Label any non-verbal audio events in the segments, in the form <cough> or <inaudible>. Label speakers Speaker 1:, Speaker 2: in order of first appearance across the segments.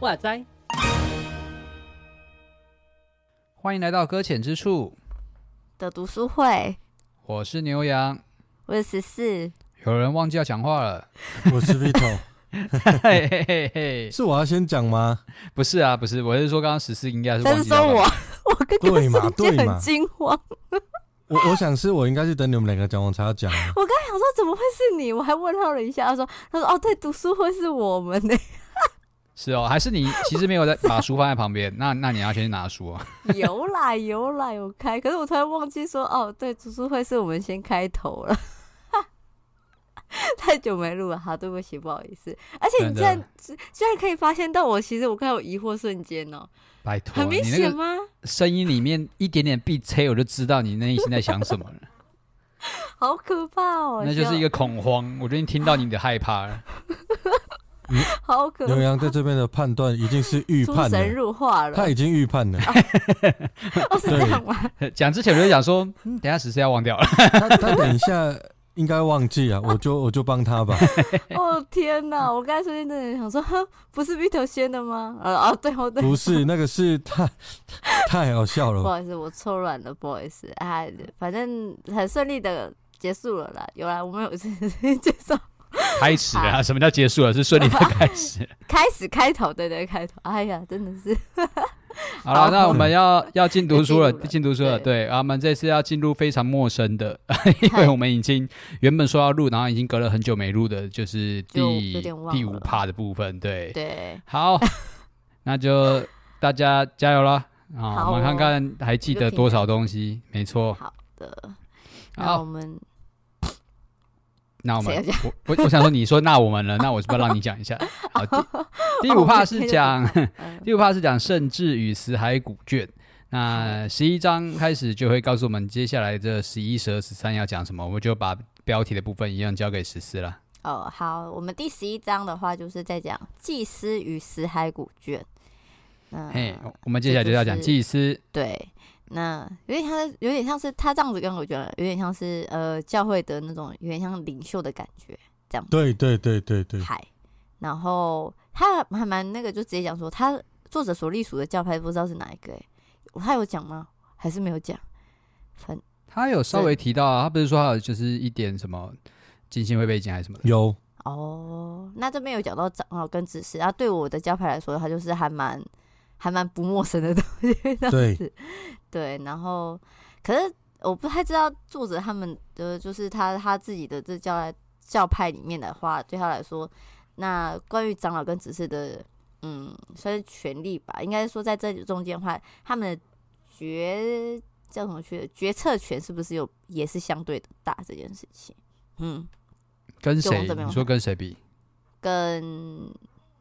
Speaker 1: 哇塞！欢迎来到搁浅之处
Speaker 2: 的读书会。
Speaker 1: 我是牛羊，
Speaker 2: 我是十四。
Speaker 1: 有人忘记要讲话了。
Speaker 3: 我是 Vito。<laughs>
Speaker 1: 嘿嘿嘿嘿，
Speaker 3: 是我要先讲吗？
Speaker 1: 不是啊，不是，我是说刚刚十四应该是
Speaker 2: 忘记。但是说我，<laughs> 我跟
Speaker 3: 对嘛对嘛，
Speaker 2: 很惊慌。
Speaker 3: 我我想是我应该是等你们两个讲完才要讲。
Speaker 2: 我刚才想说怎么会是你？我还问号了一下，他说他说哦对，读书会是我们呢。
Speaker 1: 是哦，还是你 <laughs> 其实没有在把书放在旁边？那那你要先去拿书啊。
Speaker 2: 有啦有啦有开，可是我突然忘记说哦，对，读书会是我们先开头了。<laughs> 太久没录了，好，对不起，不好意思。而且你这样居然可以发现到我，其实我看有疑惑瞬间哦。
Speaker 1: 拜托，
Speaker 2: 很明显吗？
Speaker 1: 声音里面一点点鼻塞，我就知道你内心在想什么了。<laughs>
Speaker 2: 好可怕哦！
Speaker 1: 那就是一个恐慌，我觉得你听到你的害怕了。<laughs>
Speaker 2: 好可怕！
Speaker 3: 牛羊在这边的判断已经是预判了，
Speaker 2: 出神入化了。
Speaker 3: 他已经预判了。
Speaker 2: 哦，是这样吗？
Speaker 1: 讲之前我就讲说，嗯，等下十四要忘掉了。
Speaker 3: 他他等一下应该忘记啊，<laughs> 我就我就帮他吧。<laughs>
Speaker 2: 哦天哪！我刚才瞬间真的想说，哼，不是 Vito 先的吗？呃啊，对哦对。
Speaker 3: 不是，<laughs> 那个是太太好笑了。
Speaker 2: 不好意思，我错乱了，不好意思。哎，反正很顺利的结束了啦。有啦，我们有次介绍。
Speaker 1: 开始了，啊，什么叫结束了？是顺利的开始。
Speaker 2: 开始开头，对对，开头。哎呀，真的是。<laughs>
Speaker 1: 好了，那我们要要进读书了，进读书了。对，我们这次要进入非常陌生的，<laughs> 因为我们已经原本说要录，然后已经隔了很久没录的，就是第第五趴的部分。对
Speaker 2: 对。
Speaker 1: 好，<laughs> 那就大家加油了啊！我们看看还记得多少东西？没错。
Speaker 2: 好的。那我们。
Speaker 1: 那我们，我我我想说，你说那我们了？<laughs> 那我是不是要让你讲一下？<laughs> 好，第 <laughs> 第五 part 是讲第五 part 是讲圣智与死海古卷。那十一章开始就会告诉我们接下来这十一、十二、十三要讲什么，我们就把标题的部分一样交给十四了。
Speaker 2: 哦，好，我们第十一章的话就是在讲祭司与死海古卷。
Speaker 1: 嗯，嘿，我们接下来就要讲祭司，
Speaker 2: 对。那有点像，有点像是他这样子，跟我觉得有点像是呃教会的那种，有点像领袖的感觉，这样。
Speaker 3: 对对对对对。
Speaker 2: 嗨，然后他还蛮那个，就直接讲说，他作者所隶属的教派不知道是哪一个，哎，他有讲吗？还是没有讲？反
Speaker 1: 他有稍微提到啊，他不是说他有就是一点什么金星会背景还是什么的？
Speaker 3: 有。
Speaker 2: 哦，那这边有讲到长老跟指示，啊对我的教派来说，他就是还蛮。还蛮不陌生的东西，<laughs> 对对，然后可是我不太知道作者他们的就是他他自己的这教教派里面的话，对他来说，那关于长老跟执事的，嗯，算是权利吧，应该说在这中间的话，他们的决叫什么决决策权是不是有也是相对的大这件事情？嗯，
Speaker 1: 跟谁？你说跟谁比？
Speaker 2: 跟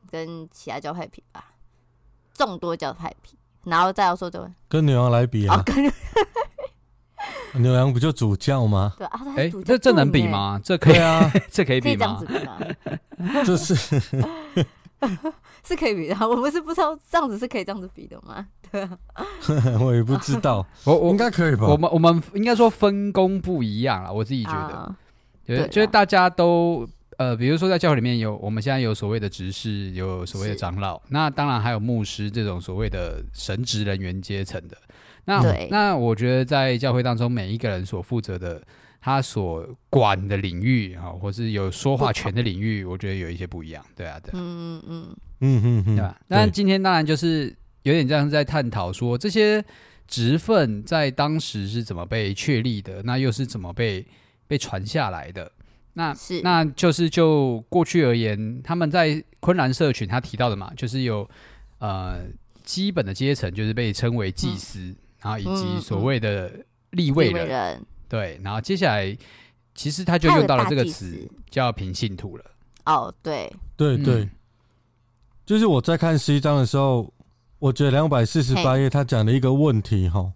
Speaker 2: 跟其他教派比吧。众多教派比，然后再要说这位
Speaker 3: 跟牛羊来比啊？<laughs> <laughs> 牛羊不就主教吗？
Speaker 2: 对啊，哎，
Speaker 1: 这这能比吗？这可以啊，<laughs> 这可以比吗？
Speaker 3: 这是
Speaker 2: 是可以比的，我不是不知道这样子是可以这样子比的吗？对啊，
Speaker 3: 我也不知道，我我应该可以吧？
Speaker 1: 我们我们应该说分工不一样啊，我自己觉得，对，就是大家都。呃，比如说在教会里面有，我们现在有所谓的执事，有所谓的长老，那当然还有牧师这种所谓的神职人员阶层的。那那我觉得在教会当中，每一个人所负责的他所管的领域啊，或是有说话权的领域，我觉得有一些不一样。对啊，对，
Speaker 2: 嗯嗯嗯
Speaker 3: 嗯嗯，
Speaker 1: 对吧？那今天当然就是有点像是在探讨说，这些职分在当时是怎么被确立的，那又是怎么被被传下来的。那是，那就是就过去而言，他们在昆兰社群他提到的嘛，就是有呃基本的阶层，就是被称为祭司，嗯、然后以及所谓的立位人，人。对，然后接下来其实他就用到了这个词叫平信徒了。
Speaker 2: 哦，对，
Speaker 3: 对对，嗯、就是我在看十一章的时候，我觉得两百四十八页他讲了一个问题哈，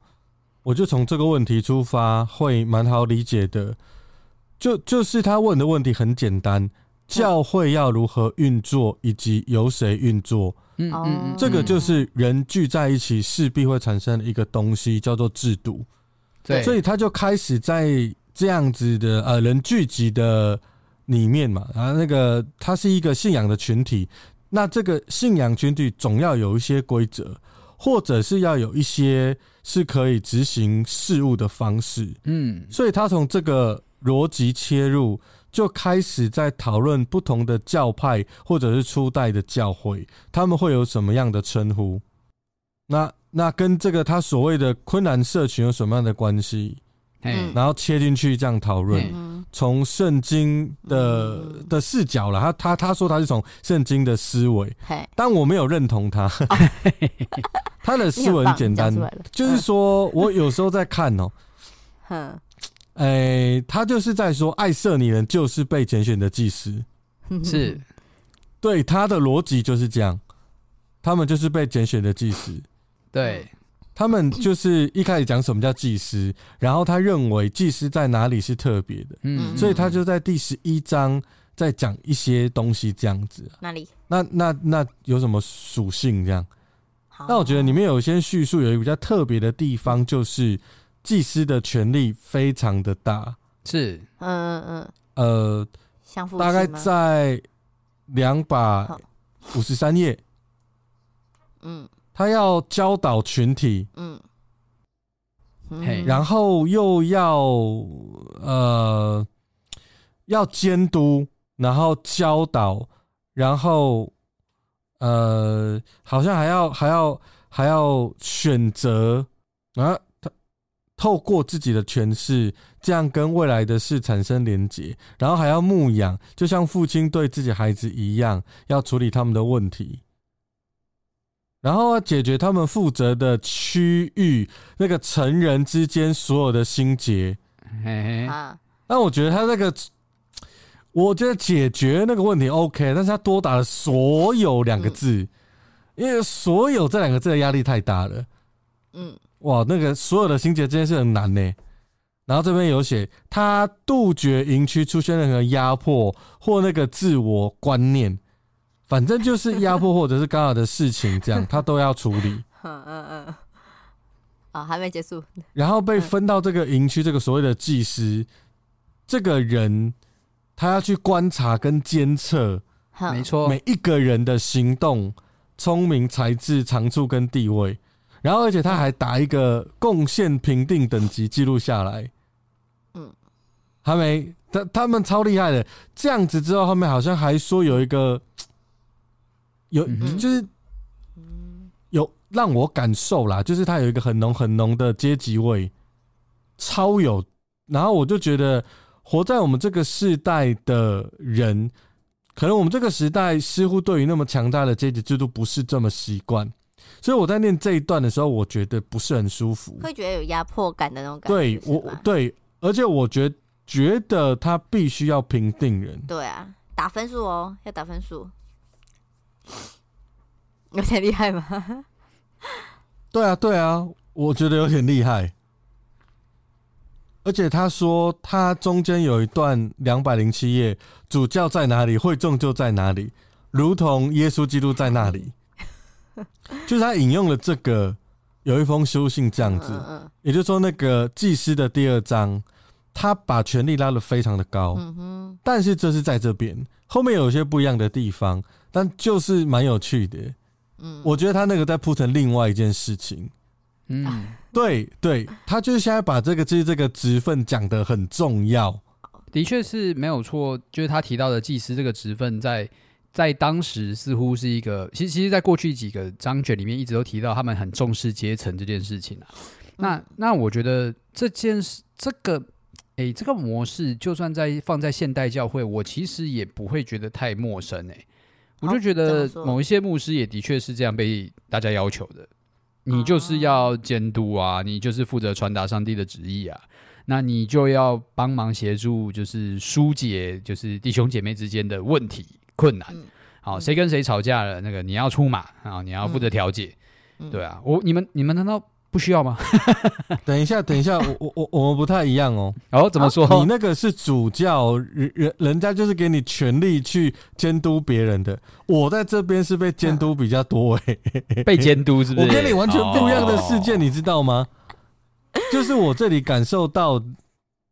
Speaker 3: 我就从这个问题出发，会蛮好理解的。就就是他问的问题很简单，教会要如何运作，以及由谁运作。嗯嗯嗯，这个就是人聚在一起势必会产生的一个东西，叫做制度。对，所以他就开始在这样子的呃人聚集的里面嘛，然后那个他是一个信仰的群体，那这个信仰群体总要有一些规则，或者是要有一些是可以执行事务的方式。嗯，所以他从这个逻辑切入。就开始在讨论不同的教派或者是初代的教会，他们会有什么样的称呼？那那跟这个他所谓的昆兰社群有什么样的关系？嗯，然后切进去这样讨论，从圣经的的视角了。他他他说他是从圣经的思维，但我没有认同他。<laughs> 他的思维很简单，就是说我有时候在看哦。<laughs> 哎、欸，他就是在说，爱色尼人就是被拣选的祭司，<laughs>
Speaker 1: 是，
Speaker 3: 对，他的逻辑就是这样，他们就是被拣选的祭司，
Speaker 1: 对，
Speaker 3: 他们就是一开始讲什么叫祭司，然后他认为祭司在哪里是特别的，嗯，所以他就在第十一章在讲一些东西这样子，
Speaker 2: 哪里？
Speaker 3: 那那那有什么属性这样？那我觉得里面有一些叙述有一个比较特别的地方，就是。祭司的权力非常的大，
Speaker 1: 是，
Speaker 2: 嗯嗯嗯，
Speaker 3: 呃，大概在两百五十三页，嗯，他要教导群体，嗯，然后又要呃要监督，然后教导，然后呃，好像还要还要还要选择啊。透过自己的诠释，这样跟未来的事产生连结，然后还要牧养，就像父亲对自己孩子一样，要处理他们的问题，然后要解决他们负责的区域那个成人之间所有的心结。那我觉得他那个，我觉得解决那个问题 OK，但是他多打了“所有”两个字，因为“所有”这两个字的压力太大了。嗯。哇，那个所有的心结这件事很难呢。然后这边有写，他杜绝营区出现任何压迫或那个自我观念，反正就是压迫或者是干扰的事情，这样 <laughs> 他都要处理。嗯嗯嗯。
Speaker 2: 啊，还没结束。
Speaker 3: 然后被分到这个营区，这个所谓的技师，这个人他要去观察跟监测，
Speaker 1: 没错，
Speaker 3: 每一个人的行动、聪明才智、长处跟地位。然后，而且他还打一个贡献评定等级记录下来。嗯，还没，他他们超厉害的。这样子之后，后面好像还说有一个，有就是，有让我感受啦，就是他有一个很浓很浓的阶级味，超有。然后我就觉得，活在我们这个世代的人，可能我们这个时代似乎对于那么强大的阶级制度不是这么习惯。所以我在念这一段的时候，我觉得不是很舒服，
Speaker 2: 会觉得有压迫感的那种感觉。
Speaker 3: 对，我对，而且我觉得觉得他必须要评定人。
Speaker 2: 对啊，打分数哦，要打分数，<laughs> 有点厉害吗？<laughs>
Speaker 3: 对啊，对啊，我觉得有点厉害。而且他说，他中间有一段两百零七页，主教在哪里，会众就在哪里，如同耶稣基督在那里。<laughs> 就是他引用了这个有一封书信这样子，也就是说，那个祭司的第二章，他把权力拉得非常的高，但是这是在这边后面有些不一样的地方，但就是蛮有趣的。我觉得他那个在铺成另外一件事情。嗯，<laughs> 对对，他就是现在把这个就是这个职分讲得很重要，
Speaker 1: 的确是没有错，就是他提到的祭司这个职分在。在当时似乎是一个，其实其实，在过去几个章节里面，一直都提到他们很重视阶层这件事情啊。那那我觉得这件事，这个，诶、欸，这个模式，就算在放在现代教会，我其实也不会觉得太陌生诶、欸。我就觉得某一些牧师也的确是这样被大家要求的，你就是要监督啊，你就是负责传达上帝的旨意啊，那你就要帮忙协助，就是疏解，就是弟兄姐妹之间的问题。困难，好，谁跟谁吵架了？那个你要出马啊，你要负责调解，对啊。我你们你们难道不需要吗？<laughs>
Speaker 3: 等一下，等一下，我我我我们不太一样哦。<laughs>
Speaker 1: 哦，怎么说？
Speaker 3: 你那个是主教，人人人家就是给你权力去监督别人的。我在这边是被监督比较多哎，<laughs>
Speaker 1: 被监督是不是？
Speaker 3: 我跟你完全不一样的世界，你知道吗？就是我这里感受到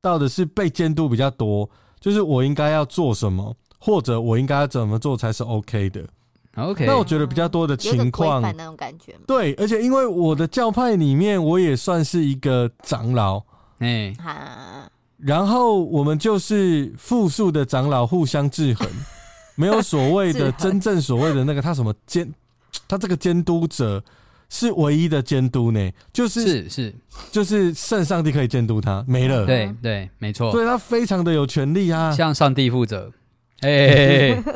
Speaker 3: 到的是被监督比较多，就是我应该要做什么，或者我应该怎么做才是 OK 的。
Speaker 1: OK，
Speaker 3: 那我觉得比较多的情况，
Speaker 2: 那种感觉。
Speaker 3: 对，而且因为我的教派里面，我也算是一个长老，哎，然后我们就是复数的长老互相制衡，<laughs> 没有所谓的真正所谓的那个他什么监，他这个监督者是唯一的监督呢，就是
Speaker 1: 是是，
Speaker 3: 就是圣上帝可以监督他，没了，
Speaker 1: 对对，没错，
Speaker 3: 所以他非常的有权利啊，
Speaker 1: 向上帝负责，哎。<laughs>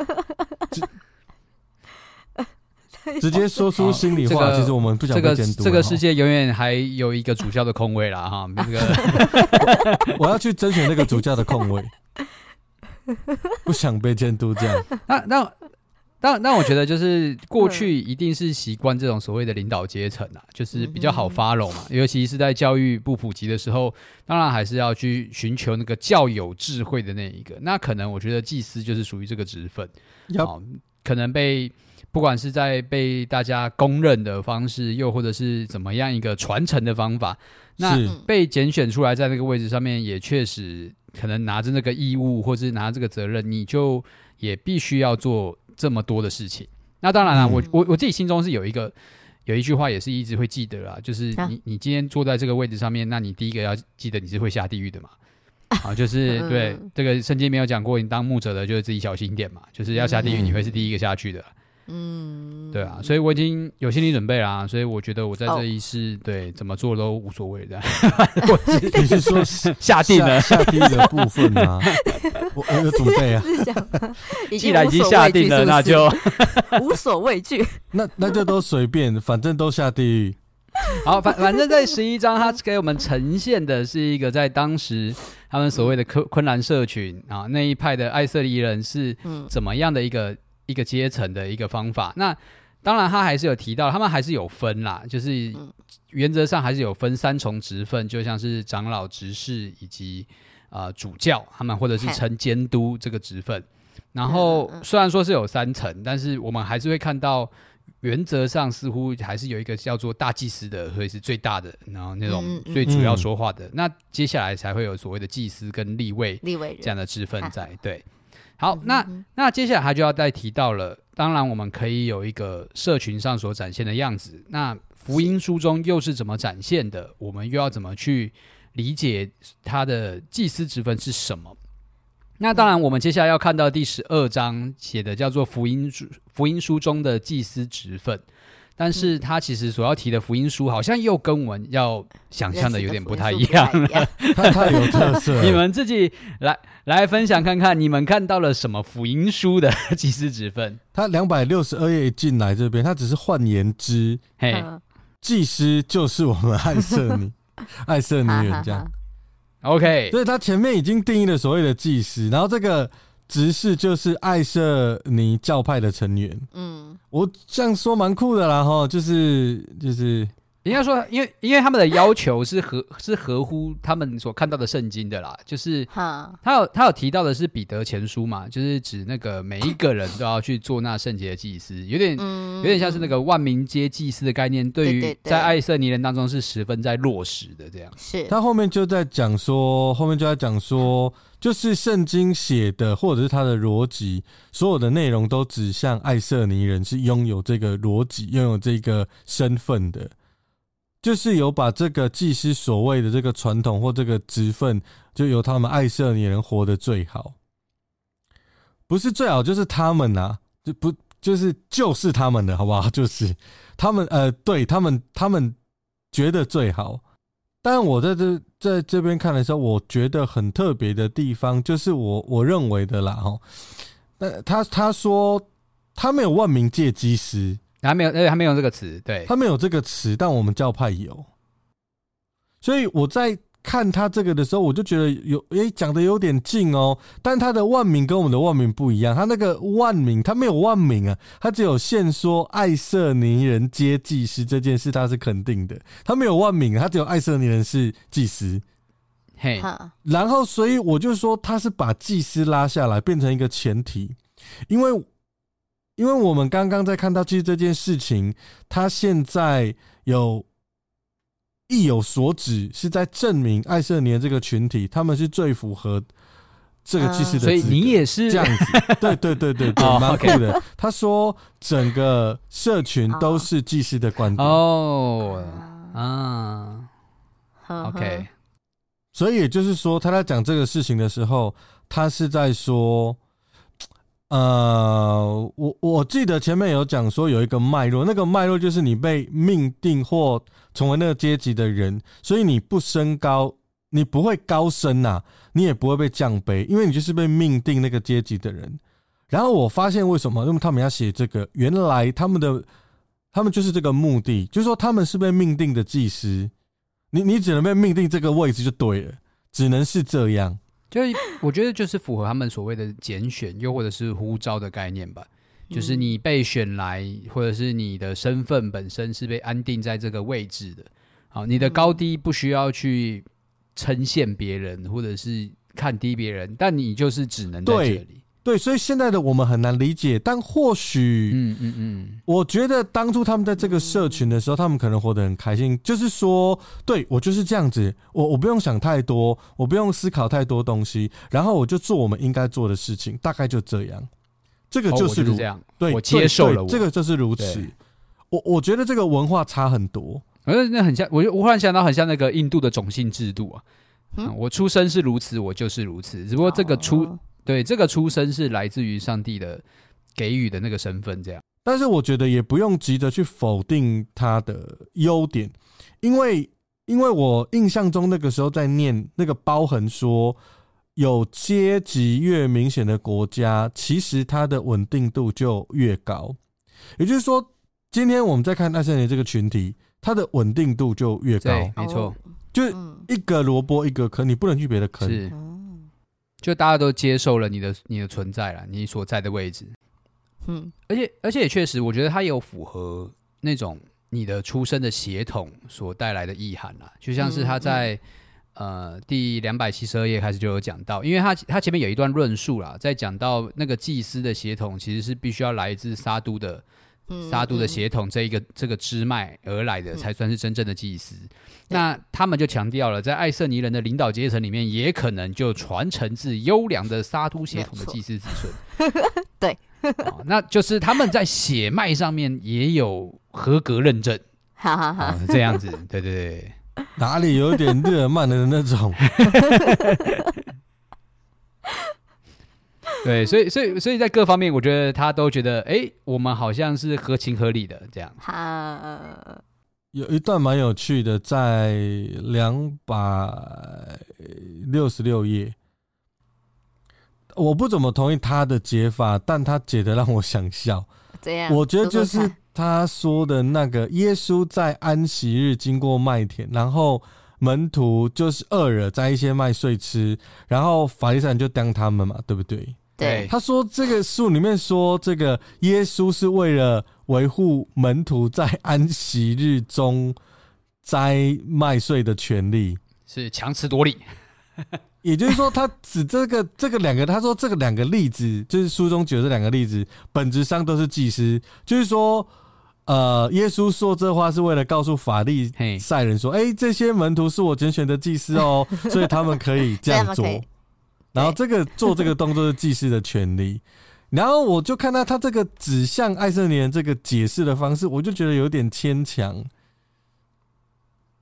Speaker 3: 直接说出心里话，其实我们不想被监督。
Speaker 1: 这个世界永远还有一个主教的空位啦，哈，<laughs> 那个 <laughs>
Speaker 3: 我要去争取那个主教的空位，不想被监督这样。
Speaker 1: 那那那那，我觉得就是 <laughs> 过去一定是习惯这种所谓的领导阶层啊，就是比较好 follow 嘛。尤其是在教育不普及的时候，当然还是要去寻求那个较有智慧的那一个。那可能我觉得祭司就是属于这个职分，好，可能被。不管是在被大家公认的方式，又或者是怎么样一个传承的方法，那被拣选出来在那个位置上面，也确实可能拿着那个义务，或是拿这个责任，你就也必须要做这么多的事情。那当然了，我我我自己心中是有一个有一句话，也是一直会记得啦，就是你你今天坐在这个位置上面，那你第一个要记得你是会下地狱的嘛。<laughs> 啊，就是对这个圣经没有讲过，你当牧者的就是自己小心一点嘛，就是要下地狱，你会是第一个下去的。嗯，对啊，所以我已经有心理准备啦，所以我觉得我在这一世、哦、对怎么做都无所谓的。<laughs>
Speaker 3: 你是说 <laughs>
Speaker 1: 下定了
Speaker 3: 下地的部分吗？<laughs> 我我有准备啊，
Speaker 1: 既然已经下定了，那就
Speaker 2: 无所畏惧。
Speaker 3: 那那就都随便，反正都下地狱。
Speaker 1: 好，反反正在十一章，他给我们呈现的是一个在当时他们所谓的昆昆兰社群啊那一派的艾瑟利人是怎么样的一个。一个阶层的一个方法，那当然他还是有提到，他们还是有分啦，就是原则上还是有分三重职分，就像是长老、执事以及呃主教，他们或者是称监督这个职分。然后虽然说是有三层，但是我们还是会看到，原则上似乎还是有一个叫做大祭司的，所以是最大的，然后那种最主要说话的。那接下来才会有所谓的祭司跟立位立位这样的职分在，对。好，那那接下来他就要再提到了。当然，我们可以有一个社群上所展现的样子。那福音书中又是怎么展现的？我们又要怎么去理解他的祭司职分是什么？那当然，我们接下来要看到第十二章写的叫做福音书，福音书中的祭司职分。但是他其实所要提的福音书，好像又跟我们要想象的有点不太一样了。<laughs>
Speaker 3: 他太有特色了，<laughs>
Speaker 1: 你们自己来来分享看看，你们看到了什么福音书的 <laughs> 祭司职分？
Speaker 3: 他两百六十二页一进来这边，他只是换言之，嘿，祭司就是我们爱色尼，爱色尼人这样。
Speaker 1: OK，
Speaker 3: 所以他前面已经定义了所谓的祭司，然后这个。执事就是爱色尼教派的成员，嗯，我这样说蛮酷的啦，哈，就是就是。
Speaker 1: 应该说，因为因为他们的要求是合 <coughs> 是合乎他们所看到的圣经的啦，就是他有他有提到的是彼得前书嘛，就是指那个每一个人都要去做那圣洁的祭司，有点有点像是那个万民皆祭司的概念，对于在爱色尼人当中是十分在落实的这样。
Speaker 2: 是
Speaker 3: 他后面就在讲说，后面就在讲说，就是圣经写的或者是他的逻辑，所有的内容都指向爱色尼人是拥有这个逻辑、拥有这个身份的。就是有把这个祭司所谓的这个传统或这个职分，就由他们爱色尼人活得最好，不是最好，就是他们呐、啊，就不就是就是他们的好不好？<laughs> 就是他们呃，对他们他们觉得最好。但我在这在这边看的时候，我觉得很特别的地方，就是我我认为的啦哈。那他他说他没有万民皆祭司。
Speaker 1: 还没有，呃，还没有这个词，对，
Speaker 3: 他没有这个词，但我们教派有，所以我在看他这个的时候，我就觉得有诶讲的有点近哦，但他的万民跟我们的万民不一样，他那个万民他没有万民啊，他只有现说爱色尼人皆祭司这件事他是肯定的，他没有万民，他只有爱色尼人是祭司，
Speaker 1: 嘿，
Speaker 3: 然后所以我就说他是把祭司拉下来变成一个前提，因为因为我们刚刚在看到其实这件事情，他现在有。意有所指，是在证明爱瑟尼这个群体，他们是最符合这个祭司的。
Speaker 1: 所以你也是
Speaker 3: 这样子，对对对对对，蛮酷的。他说整个社群都是祭司的观点。
Speaker 1: 哦，啊，OK。
Speaker 3: 所以也就是说，他在讲这个事情的时候，他是在说。呃，我我记得前面有讲说有一个脉络，那个脉络就是你被命定或成为那个阶级的人，所以你不升高，你不会高升呐、你也不会被降卑，因为你就是被命定那个阶级的人。然后我发现为什么，因为他们要写这个，原来他们的他们就是这个目的，就是说他们是被命定的祭司，你你只能被命定这个位置就对了，只能是这样。
Speaker 1: 就我觉得就是符合他们所谓的拣选，又或者是呼召的概念吧。就是你被选来，或者是你的身份本身是被安定在这个位置的。好，你的高低不需要去称羡别人，或者是看低别人，但你就是只能在这里。
Speaker 3: 对，所以现在的我们很难理解，但或许，嗯嗯嗯，我觉得当初他们在这个社群的时候，他们可能活得很开心，就是说，对，我就是这样子，我我不用想太多，我不用思考太多东西，然后我就做我们应该做的事情，大概就这样。这个就是如、哦、这样，
Speaker 1: 对，我接受了我，
Speaker 3: 这个就是如此。我我觉得这个文化差很多，
Speaker 1: 而那很像，我就我忽然想到，很像那个印度的种姓制度啊。嗯，我出生是如此，我就是如此，只不过这个出。哦对，这个出生是来自于上帝的给予的那个身份，这样。
Speaker 3: 但是我觉得也不用急着去否定他的优点，因为因为我印象中那个时候在念那个包含说，有阶级越明显的国家，其实它的稳定度就越高。也就是说，今天我们在看爱森尼这个群体，它的稳定度就越高。
Speaker 1: 对，没错，
Speaker 3: 就一个萝卜一个坑，你不能去别的坑。是。
Speaker 1: 就大家都接受了你的你的存在了，你所在的位置，嗯，而且而且也确实，我觉得它有符合那种你的出生的血统所带来的意涵啦。就像是他在、嗯嗯、呃第两百七十二页开始就有讲到，因为他他前面有一段论述啦，在讲到那个祭司的血统其实是必须要来自沙都的。撒都的血统这一个这个支脉而来的，才算是真正的祭司。嗯、那他们就强调了，在艾瑟尼人的领导阶层里面，也可能就传承自优良的沙都血统的祭司子孙。<laughs>
Speaker 2: 对、<laughs>
Speaker 1: 哦，那就是他们在血脉上面也有合格认证。<laughs>
Speaker 2: 好好好，
Speaker 1: 这样子，对对对，
Speaker 3: 哪里有点日耳曼的那种。
Speaker 1: 对，所以，所以，所以在各方面，我觉得他都觉得，哎，我们好像是合情合理的这样。
Speaker 2: 哈，
Speaker 3: 有一段蛮有趣的，在两百六十六页，我不怎么同意他的解法，但他解的让我想笑。
Speaker 2: 怎样，
Speaker 3: 我觉得就是他说的那个耶稣在安息日经过麦田，然后。门徒就是饿了，摘一些麦穗吃，然后法利赛人就当他们嘛，对不对？
Speaker 2: 对。
Speaker 3: 他说这个书里面说，这个耶稣是为了维护门徒在安息日中摘麦穗的权利，
Speaker 1: 是强词夺理。<laughs>
Speaker 3: 也就是说，他指这个这个两个，他说这个两个例子，就是书中举的这两个例子，本质上都是祭司，就是说。呃，耶稣说这话是为了告诉法利赛人说：“哎、欸，这些门徒是我拣选的祭司哦，所以他们可以这样 <laughs> 做。然后这个做这个动作是祭司的权利。然后我就看到他这个指向爱色尼人这个解释的方式，我就觉得有点牵强。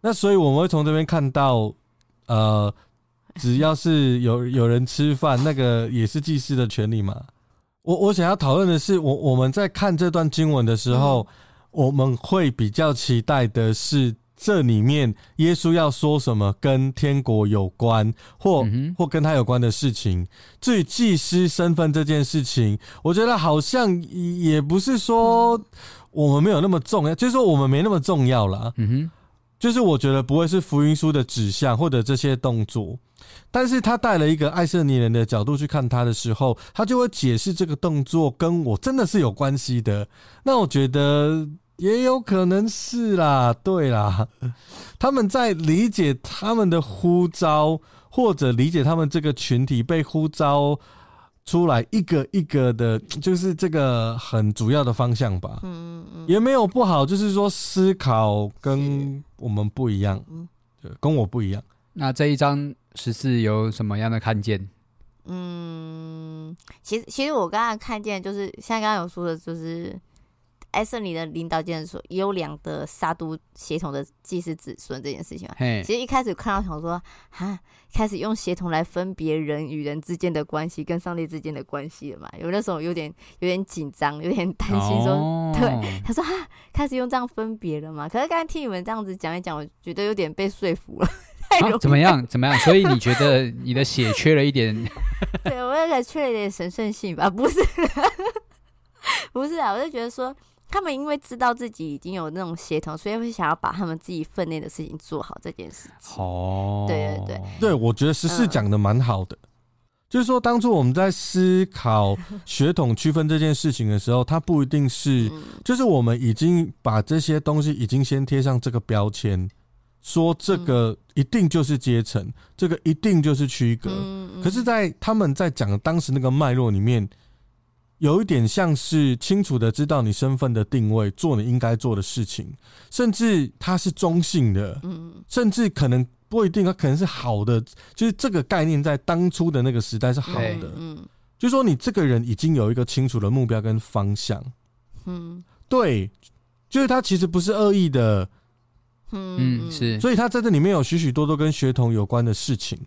Speaker 3: 那所以我们会从这边看到，呃，只要是有有人吃饭，那个也是祭司的权利嘛。我我想要讨论的是，我我们在看这段经文的时候。嗯我们会比较期待的是，这里面耶稣要说什么跟天国有关，或、嗯、或跟他有关的事情。至于祭司身份这件事情，我觉得好像也不是说我们没有那么重要，就是说我们没那么重要了。嗯哼，就是我觉得不会是福音书的指向或者这些动作，但是他带了一个爱色尼人的角度去看他的时候，他就会解释这个动作跟我真的是有关系的。那我觉得也有可能是啦，对啦，<laughs> 他们在理解他们的呼召，或者理解他们这个群体被呼召。出来一个一个的，就是这个很主要的方向吧。嗯嗯，也没有不好，就是说思考跟我们不一样，对，跟我不一样。
Speaker 1: 那这一章十四有什么样的看见？
Speaker 2: 嗯，其实其实我刚才看见就是像刚刚有说的，就是。爱色尼的领导竟然说，优良的杀毒血统的祭司子孙这件事情啊，其实一开始看到想说，哈，开始用血统来分别人与人之间的关系，跟上帝之间的关系了嘛？有那时候有点有点紧张，有点担心说，哦、对，他说哈，开始用这样分别了嘛？可是刚才听你们这样子讲一讲，我觉得有点被说服了。<laughs>
Speaker 1: 啊、怎么样？怎么样？所以你觉得你的血缺了一点？<laughs>
Speaker 2: 对，我也缺了一点神圣性吧？不是，<laughs> 不是啊，我就觉得说。他们因为知道自己已经有那种协同，所以会想要把他们自己分内的事情做好这件事情。哦，对对对，
Speaker 3: 对我觉得十四讲的蛮好的，嗯、就是说当初我们在思考 <laughs> 血统区分这件事情的时候，它不一定是，就是我们已经把这些东西已经先贴上这个标签，说这个一定就是阶层，这个一定就是区隔。可是，在他们在讲当时那个脉络里面。有一点像是清楚的知道你身份的定位，做你应该做的事情，甚至它是中性的，嗯，甚至可能不一定，它可能是好的，就是这个概念在当初的那个时代是好的，嗯，就是说你这个人已经有一个清楚的目标跟方向，嗯，对，就是他其实不是恶意的，
Speaker 1: 嗯，是，
Speaker 3: 所以他在这里面有许许多多跟学童有关的事情。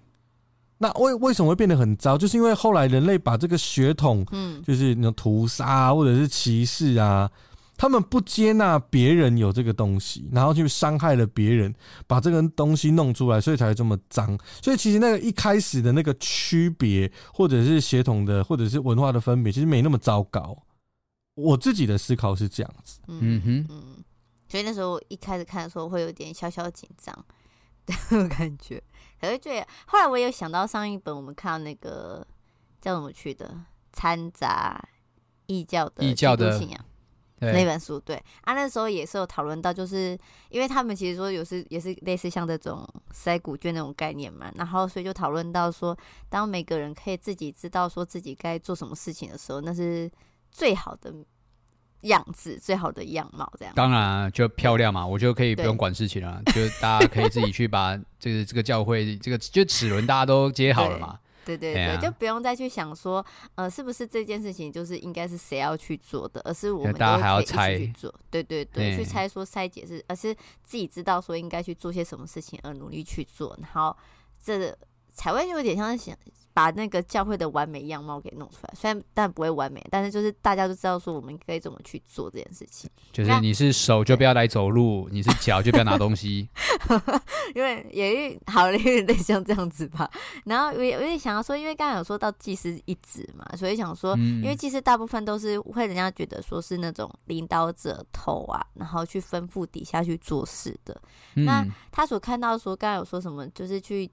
Speaker 3: 那为为什么会变得很糟？就是因为后来人类把这个血统，嗯，就是那种屠杀或者是歧视啊，他们不接纳别人有这个东西，然后去伤害了别人，把这个东西弄出来，所以才会这么脏。所以其实那个一开始的那个区别，或者是血统的，或者是文化的分别，其实没那么糟糕。我自己的思考是这样子，
Speaker 2: 嗯哼，嗯，所以那时候一开始看的时候会有点小小紧张 <laughs> 的感觉。可是对，后来我有想到上一本我们看到那个叫什么去的掺杂异教的异教的信仰那本书，对啊，那时候也是有讨论到，就是因为他们其实说有时也是类似像这种筛古卷那种概念嘛，然后所以就讨论到说，当每个人可以自己知道说自己该做什么事情的时候，那是最好的。样子最好的样貌，这样。
Speaker 1: 当然就漂亮嘛，我就可以不用管事情了，<laughs> 就大家可以自己去把这个这个教会这个就齿轮大家都接好了嘛，
Speaker 2: 对对对，就不用再去想说呃是不是这件事情就是应该是谁要去做的，而是我们大家还要猜去做，对对对，去猜说猜解是，而是自己知道说应该去做些什么事情而努力去做，然后这才会有点像是想。把那个教会的完美样貌给弄出来，虽然但不会完美，但是就是大家都知道说我们可以怎么去做这件事情。
Speaker 1: 就是你是手就不要来走路，你是脚就不要拿东西。<laughs>
Speaker 2: 因为也好了，有点像这样子吧。然后我也我也想要说，因为刚刚有说到祭司一职嘛，所以想说，因为祭司大部分都是会人家觉得说是那种领导者头啊，然后去吩咐底下去做事的。嗯、那他所看到说，刚刚有说什么，就是去。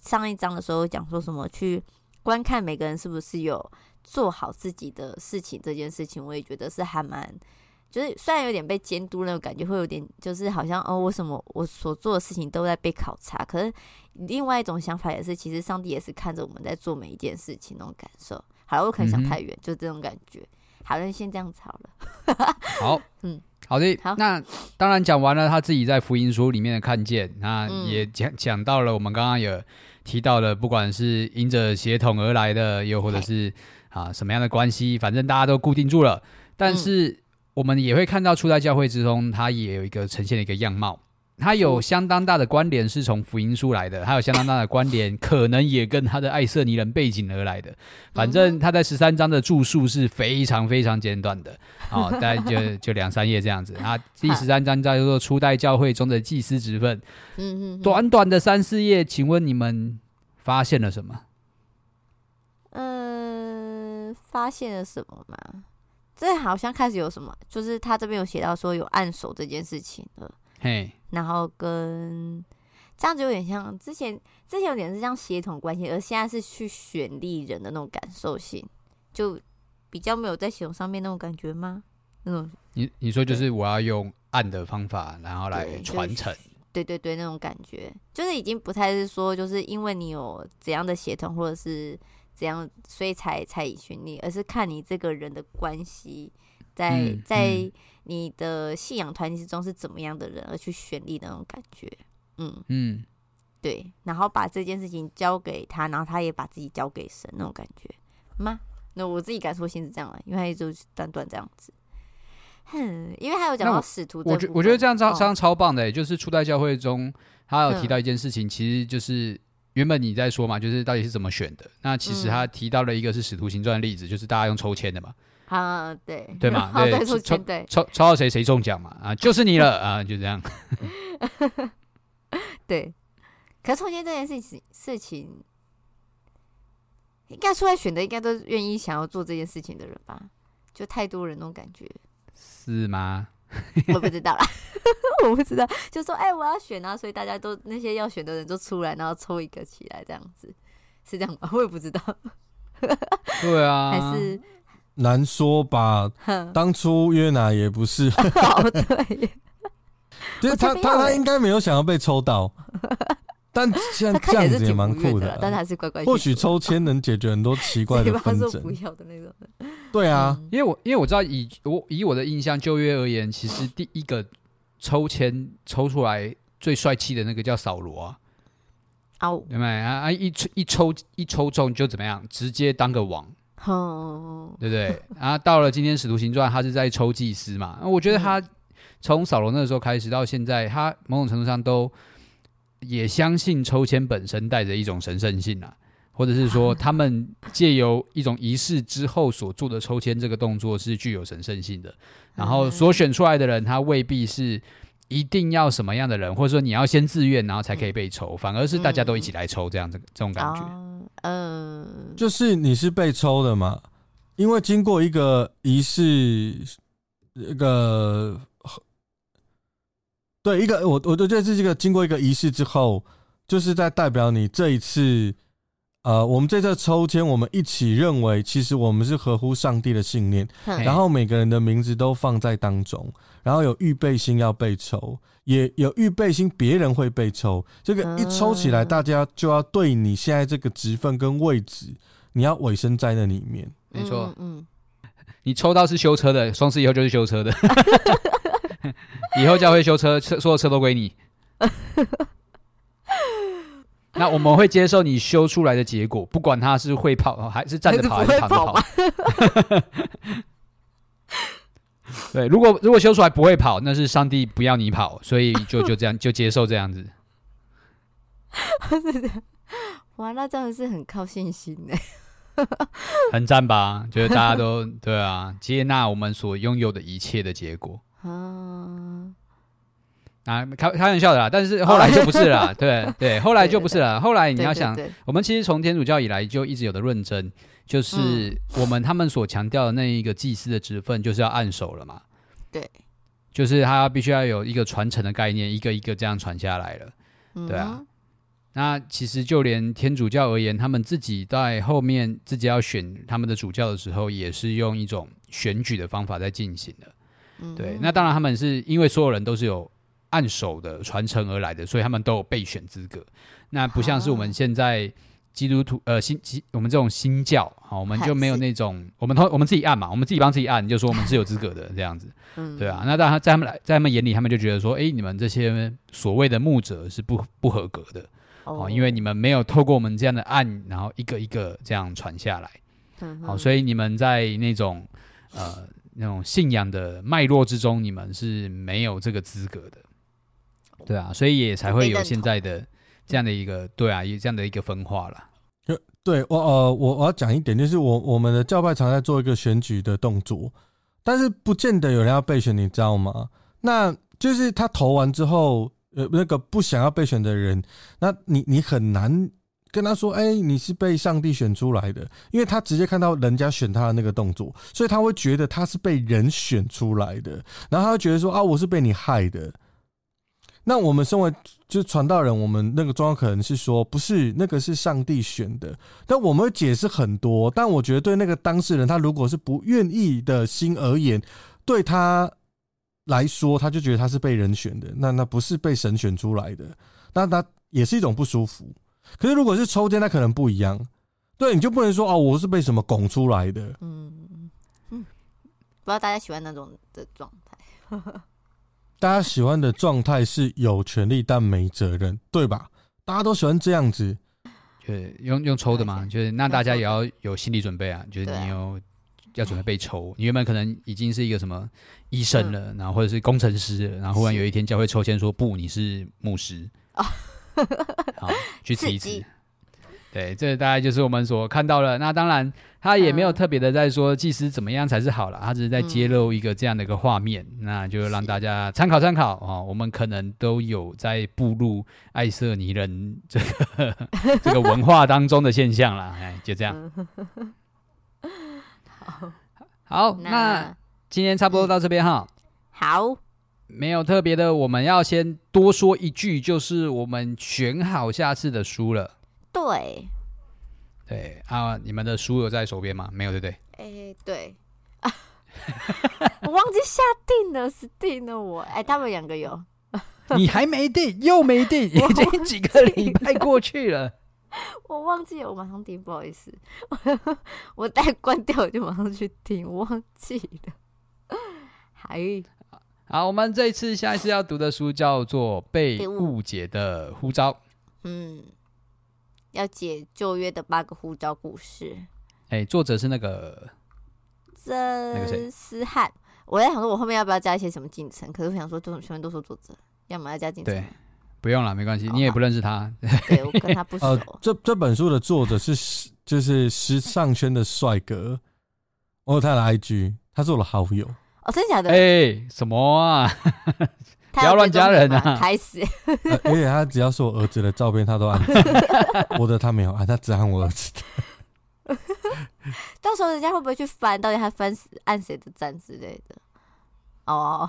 Speaker 2: 上一章的时候讲说什么去观看每个人是不是有做好自己的事情这件事情，我也觉得是还蛮，就是虽然有点被监督那种感觉，会有点就是好像哦，为什么我所做的事情都在被考察？可是另外一种想法也是，其实上帝也是看着我们在做每一件事情那种感受。好了，我可能想太远，嗯、就这种感觉。好了，先这样子好了。
Speaker 1: 好，<laughs> 嗯。好的，好，那当然讲完了他自己在福音书里面的看见，那也讲讲到了我们刚刚有提到的，不管是因着协同而来的，又或者是啊什么样的关系，反正大家都固定住了。但是我们也会看到初代教会之中，它也有一个呈现的一个样貌。它有相当大的关联是从福音书来的，它有相当大的关联，可能也跟他的爱色尼人背景而来的。<laughs> 反正他在十三章的著述是非常非常简短的，好，<laughs> 大概就就两三页这样子。啊，第十三章叫做初代教会中的祭司职分，嗯嗯，短短的三四页，请问你们发现了什么？
Speaker 2: 嗯，发现了什么吗？这好像开始有什么，就是他这边有写到说有按手这件事情了。
Speaker 1: 嘿，
Speaker 2: 然后跟这样子有点像之前之前有点是像协同关系，而现在是去选立人的那种感受性，就比较没有在系统上面那种感觉吗？那种
Speaker 1: 你你说就是我要用暗的方法，然后来传承。
Speaker 2: 对对对，那种感觉就是已经不太是说，就是因为你有怎样的协同，或者是怎样，所以才才以选立，而是看你这个人的关系，在、嗯、在你的信仰团体之中是怎么样的人而去选立那种感觉。嗯嗯，对，然后把这件事情交给他，然后他也把自己交给神那种感觉吗？那我自己感受性是这样的，因为他一直断断这样子。哼，因为还有讲到使徒，
Speaker 1: 我觉我觉得这样超这样超棒的，就是初代教会中，他有提到一件事情，嗯、其实就是原本你在说嘛，就是到底是怎么选的。那其实他提到了一个是使徒行传的例子，就是大家用抽签的嘛。
Speaker 2: 啊，对，
Speaker 1: 对嘛，<laughs> 对，抽抽抽抽到谁谁中奖嘛，啊，就是你了 <laughs> 啊，就这样。<laughs>
Speaker 2: 对，可是抽签这件事情事情，应该出来选的，应该都愿意想要做这件事情的人吧？就太多人那种感觉。
Speaker 1: 是吗？
Speaker 2: 我不知道啦，我不知道。就说，哎、欸，我要选啊，所以大家都那些要选的人都出来，然后抽一个起来，这样子是这样吗？我也不知道。
Speaker 1: 对啊，
Speaker 2: 还是
Speaker 3: 难说吧。当初约拿也不是，<laughs>
Speaker 2: 哦、对，<laughs>
Speaker 3: 就是他他他应该没有想要被抽到。<laughs> 但像这样子也蛮酷的，
Speaker 2: 但是还是乖乖。
Speaker 3: 或许抽签能解决很多奇怪的纷争。
Speaker 2: 不要的那种。
Speaker 3: 对啊，
Speaker 1: 因为我因为我知道以我以我的印象就约而言，其实第一个抽签抽出来最帅气的那个叫扫罗啊。哦，对不对啊？啊一抽一抽一抽中就怎么样？直接当个王。哦，对不对？然后到了今天使徒行传，他是在抽祭司嘛。我觉得他从扫罗那个时候开始到现在，他某种程度上都。也相信抽签本身带着一种神圣性啊，或者是说 <laughs> 他们借由一种仪式之后所做的抽签这个动作是具有神圣性的，然后所选出来的人他未必是一定要什么样的人，或者说你要先自愿然后才可以被抽，反而是大家都一起来抽这样子这种感觉。
Speaker 2: 嗯，
Speaker 3: 就是你是被抽的嘛，因为经过一个仪式，一个。对，一个我我觉得这是一个经过一个仪式之后，就是在代表你这一次，呃，我们这次抽签，我们一起认为，其实我们是合乎上帝的信念，然后每个人的名字都放在当中，然后有预备心要被抽，也有预备心别人会被抽，这个一抽起来，大家就要对你现在这个职分跟位置，你要委身在那里面。
Speaker 1: 没错，嗯，你抽到是修车的，双十以后就是修车的。<laughs> 以后教会修车，车所有车都归你。<laughs> <laughs> 那我们会接受你修出来的结果，不管他是会跑还是站着跑还是躺着跑。<laughs> 对，如果如果修出来不会跑，那是上帝不要你跑，所以就就这样就接受这样子。<laughs>
Speaker 2: 哇，那真的是很靠信心呢，
Speaker 1: 很赞吧？就是大家都对啊，接纳我们所拥有的一切的结果。啊，啊，开开玩笑的啦，但是后来就不是了，对对，后来就不是了。后来你要想，我们其实从天主教以来就一直有的论证，就是我们他们所强调的那一个祭司的职分，就是要按手了嘛。
Speaker 2: 对，
Speaker 1: 就是他必须要有一个传承的概念，一个一个这样传下来了。对啊，那其实就连天主教而言，他们自己在后面自己要选他们的主教的时候，也是用一种选举的方法在进行的。对，那当然他们是因为所有人都是有按手的传承而来的，所以他们都有备选资格。那不像是我们现在基督徒呃新基我们这种新教好，我们就没有 <laughs> 那种我们同我们自己按嘛，我们自己帮自己按，就说我们是有资格的这样子。<laughs> 对啊。那当然在他们来在他们眼里，他们就觉得说，哎，你们这些所谓的牧者是不不合格的哦，因为你们没有透过我们这样的按，然后一个一个这样传下来。好，所以你们在那种呃。那种信仰的脉络之中，你们是没有这个资格的，对啊，所以也才会有现在的这样的一个，对啊，有这样的一个分化了。
Speaker 3: 对我呃，我我要讲一点，就是我我们的教派常在做一个选举的动作，但是不见得有人要备选，你知道吗？那就是他投完之后，呃，那个不想要备选的人，那你你很难。跟他说：“哎、欸，你是被上帝选出来的，因为他直接看到人家选他的那个动作，所以他会觉得他是被人选出来的，然后他会觉得说啊，我是被你害的。那我们身为就是传道人，我们那个状况可能是说，不是那个是上帝选的，但我们会解释很多。但我觉得对那个当事人，他如果是不愿意的心而言，对他来说，他就觉得他是被人选的，那那不是被神选出来的，那他也是一种不舒服。可是如果是抽签，那可能不一样。对，你就不能说哦，我是被什么拱出来的。
Speaker 2: 嗯嗯，不知道大家喜欢那种的状态。
Speaker 3: 大家喜欢的状态是有权利但没责任，对吧？大家都喜欢这样子，
Speaker 1: 对，用用抽的嘛，就是那大家也要有心理准备啊，就是你有要准备被抽。你原本可能已经是一个什么医生了，然后或者是工程师了，然后忽然有一天教会抽签说不，你是牧师，好，去吃一次。对，这大概就是我们所看到的。那当然，他也没有特别的在说祭司怎么样才是好了，他只是在揭露一个这样的一个画面，嗯、那就让大家参考参考啊。我们可能都有在步入爱色尼人这个 <laughs> 这个文化当中的现象了。哎，就这样。好，那今天差不多到这边哈。
Speaker 2: 好，
Speaker 1: 没有特别的，我们要先多说一句，就是我们选好下次的书了。
Speaker 2: 对，
Speaker 1: 对啊，你们的书有在手边吗？没有，对不对？
Speaker 2: 哎、欸，对，我忘记下定了，是定了我。哎、欸，他们两个有，
Speaker 1: 你还没定，又没定，已经几个礼拜过去了。<laughs>
Speaker 2: 我忘记了，我马上订，不好意思，<laughs> 我待关掉我就马上去听，我忘记了。<laughs> 还
Speaker 1: 好，我们这一次下一次要读的书叫做《被误解的呼召》。嗯。
Speaker 2: 要解旧约的八个呼召故事。
Speaker 1: 哎、欸，作者是那个
Speaker 2: 曾思翰。我在想说，我后面要不要加一些什么进程？可是我想说，这种全部都说作者，要么要加进程。
Speaker 1: 对，不用了，没关系，你也不认识他。
Speaker 2: 对，我跟他不 <laughs> 熟。呃，
Speaker 3: 这这本书的作者是就是时尚圈的帅哥，我有他的 IG，他是我的好友。
Speaker 2: 哦，真的假的？
Speaker 1: 哎、欸，什么啊？不要乱加人啊！
Speaker 2: 开始，
Speaker 3: 而且他只要是我儿子的照片，他都按。我的他没有按，他只按我儿子的。
Speaker 2: 到时候人家会不会去翻？到底他翻按谁的赞之类的？哦，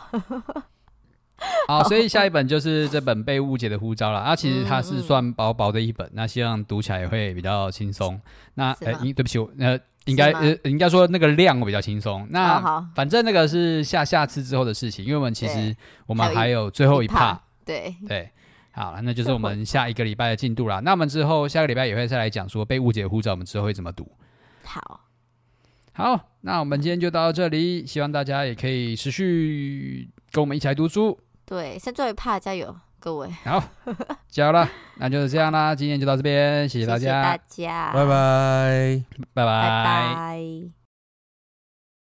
Speaker 1: 好，所以下一本就是这本被误解的呼召了。啊，其实它是算薄薄的一本，那希望读起来也会比较轻松。那呃，对不起，我呃。应该呃，应该说那个量会比较轻松。那好反正那个是下下次之后的事情，因为我们其实我们还有最后一趴。
Speaker 2: 对
Speaker 1: 对，好，那就是我们下一个礼拜的进度啦。那我们之后下个礼拜也会再来讲说被误解的呼召，我们之后会怎么读。
Speaker 2: 好，
Speaker 1: 好，那我们今天就到这里，希望大家也可以持续跟我们一起来读书。
Speaker 2: 对，先最后一趴，加油，各位。
Speaker 1: 好，<laughs> 加油了，那就是这样啦。今天就到这边，谢谢大家，
Speaker 2: 谢谢大家，
Speaker 3: 拜拜，
Speaker 1: 拜拜，
Speaker 2: 拜拜。